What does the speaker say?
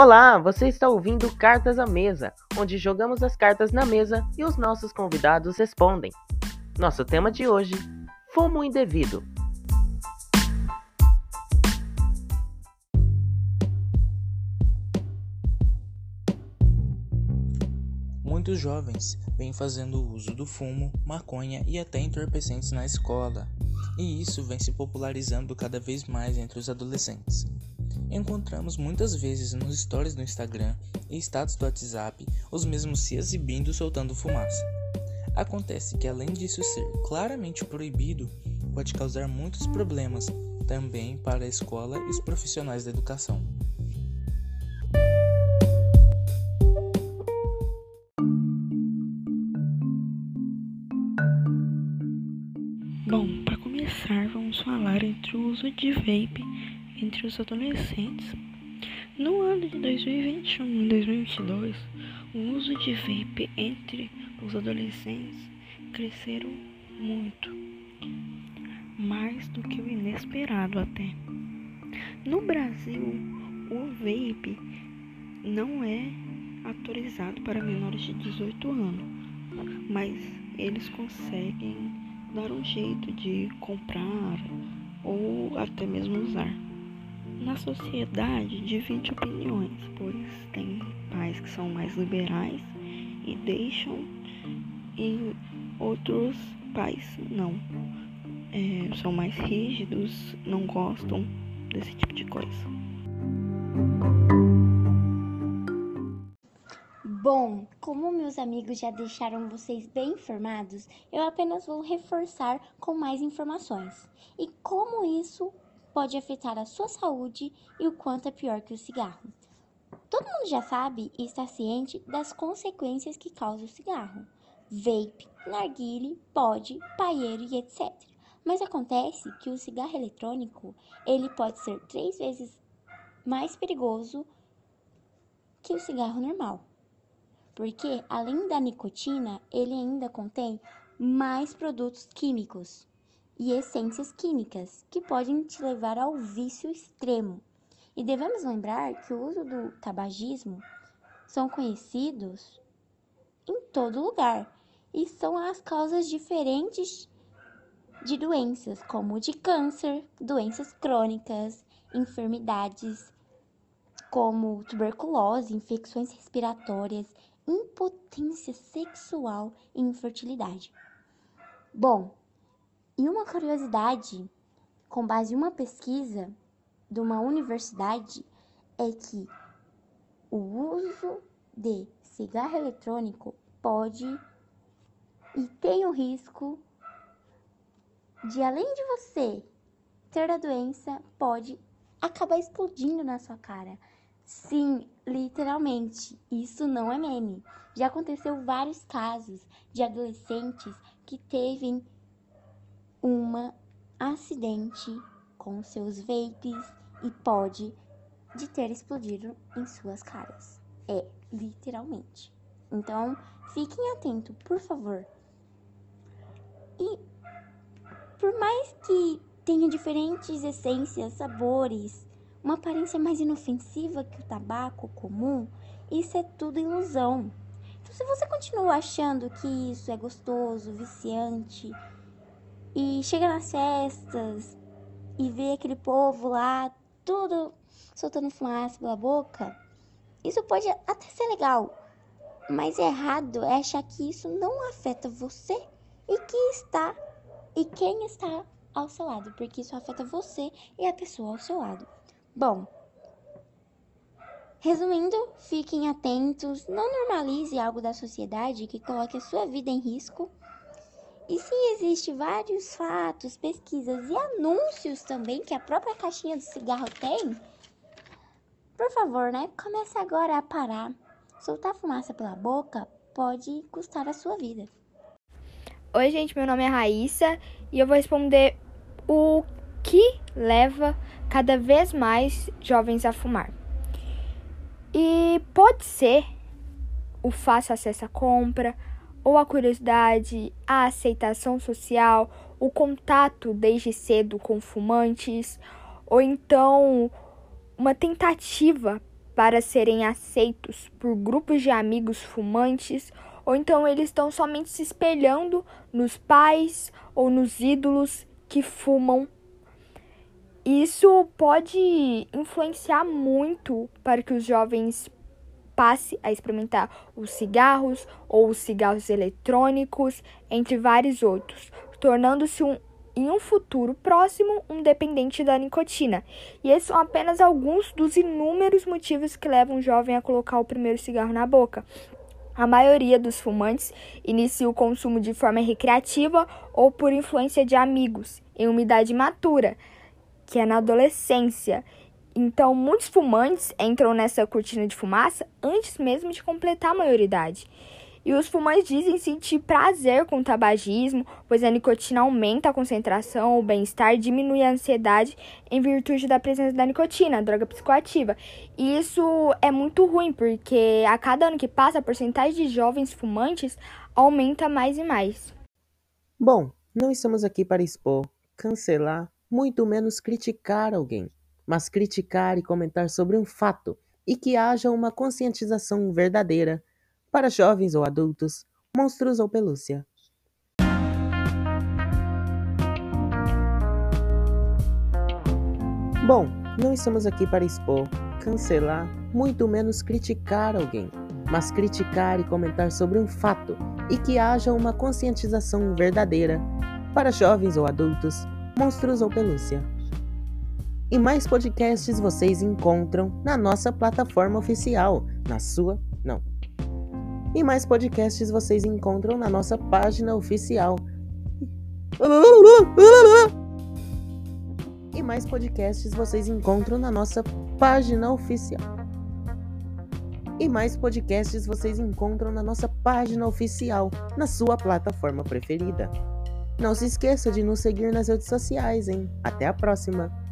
Olá, você está ouvindo Cartas à Mesa, onde jogamos as cartas na mesa e os nossos convidados respondem. Nosso tema de hoje: Fumo indevido. Muitos jovens vêm fazendo uso do fumo, maconha e até entorpecentes na escola, e isso vem se popularizando cada vez mais entre os adolescentes. Encontramos muitas vezes nos stories do Instagram e status do WhatsApp os mesmos se exibindo soltando fumaça. Acontece que além disso ser claramente proibido, pode causar muitos problemas também para a escola e os profissionais da educação. Bom, para começar, vamos falar entre o uso de vape entre os adolescentes. No ano de 2021 e 2022, o uso de vape entre os adolescentes cresceram muito, mais do que o inesperado até. No Brasil, o vape não é autorizado para menores de 18 anos, mas eles conseguem dar um jeito de comprar ou até mesmo usar. Na sociedade divide opiniões, pois tem pais que são mais liberais e deixam, e outros pais não. É, são mais rígidos, não gostam desse tipo de coisa. Bom, como meus amigos já deixaram vocês bem informados, eu apenas vou reforçar com mais informações. E como isso pode afetar a sua saúde e o quanto é pior que o cigarro. Todo mundo já sabe e está ciente das consequências que causa o cigarro. Vape, narguile, pod, paieiro e etc. Mas acontece que o cigarro eletrônico, ele pode ser três vezes mais perigoso que o cigarro normal porque além da nicotina, ele ainda contém mais produtos químicos e essências químicas que podem te levar ao vício extremo. E devemos lembrar que o uso do tabagismo são conhecidos em todo lugar e são as causas diferentes de doenças, como de câncer, doenças crônicas, enfermidades como tuberculose, infecções respiratórias impotência sexual e infertilidade. Bom, e uma curiosidade, com base em uma pesquisa de uma universidade, é que o uso de cigarro eletrônico pode e tem o risco de, além de você ter a doença, pode acabar explodindo na sua cara. Sim, literalmente, isso não é meme. Já aconteceu vários casos de adolescentes que teve um acidente com seus vapes e pode de ter explodido em suas caras. É, literalmente. Então, fiquem atentos, por favor. E por mais que tenha diferentes essências, sabores, uma aparência mais inofensiva que o tabaco comum, isso é tudo ilusão. Então, se você continua achando que isso é gostoso, viciante, e chega nas festas e vê aquele povo lá, tudo soltando fumaça pela boca, isso pode até ser legal, mas errado é achar que isso não afeta você e que está e quem está ao seu lado, porque isso afeta você e a pessoa ao seu lado. Bom, resumindo, fiquem atentos, não normalize algo da sociedade que coloque a sua vida em risco. E se existe vários fatos, pesquisas e anúncios também que a própria caixinha do cigarro tem, por favor, né? Comece agora a parar. Soltar fumaça pela boca pode custar a sua vida. Oi, gente, meu nome é Raíssa e eu vou responder o que leva cada vez mais jovens a fumar. E pode ser o fácil acesso à compra, ou a curiosidade, a aceitação social, o contato desde cedo com fumantes, ou então uma tentativa para serem aceitos por grupos de amigos fumantes, ou então eles estão somente se espelhando nos pais ou nos ídolos que fumam. Isso pode influenciar muito para que os jovens passe a experimentar os cigarros ou os cigarros eletrônicos, entre vários outros, tornando-se um, em um futuro próximo um dependente da nicotina. E esses são apenas alguns dos inúmeros motivos que levam um jovem a colocar o primeiro cigarro na boca. A maioria dos fumantes inicia o consumo de forma recreativa ou por influência de amigos, em uma idade matura, que é na adolescência, então, muitos fumantes entram nessa cortina de fumaça antes mesmo de completar a maioridade. E os fumantes dizem sentir prazer com o tabagismo, pois a nicotina aumenta a concentração, o bem-estar, diminui a ansiedade em virtude da presença da nicotina, droga psicoativa. E isso é muito ruim, porque a cada ano que passa, a porcentagem de jovens fumantes aumenta mais e mais. Bom, não estamos aqui para expor, cancelar, muito menos criticar alguém mas criticar e comentar sobre um fato e que haja uma conscientização verdadeira para jovens ou adultos, monstros ou pelúcia. Bom, não estamos aqui para expor, cancelar, muito menos criticar alguém, mas criticar e comentar sobre um fato e que haja uma conscientização verdadeira para jovens ou adultos, monstros ou pelúcia. E mais podcasts vocês encontram na nossa plataforma oficial, na sua. Não. E mais podcasts vocês encontram na nossa página oficial. E mais podcasts vocês encontram na nossa página oficial. E mais podcasts vocês encontram na nossa página oficial, na sua plataforma preferida. Não se esqueça de nos seguir nas redes sociais, hein? Até a próxima!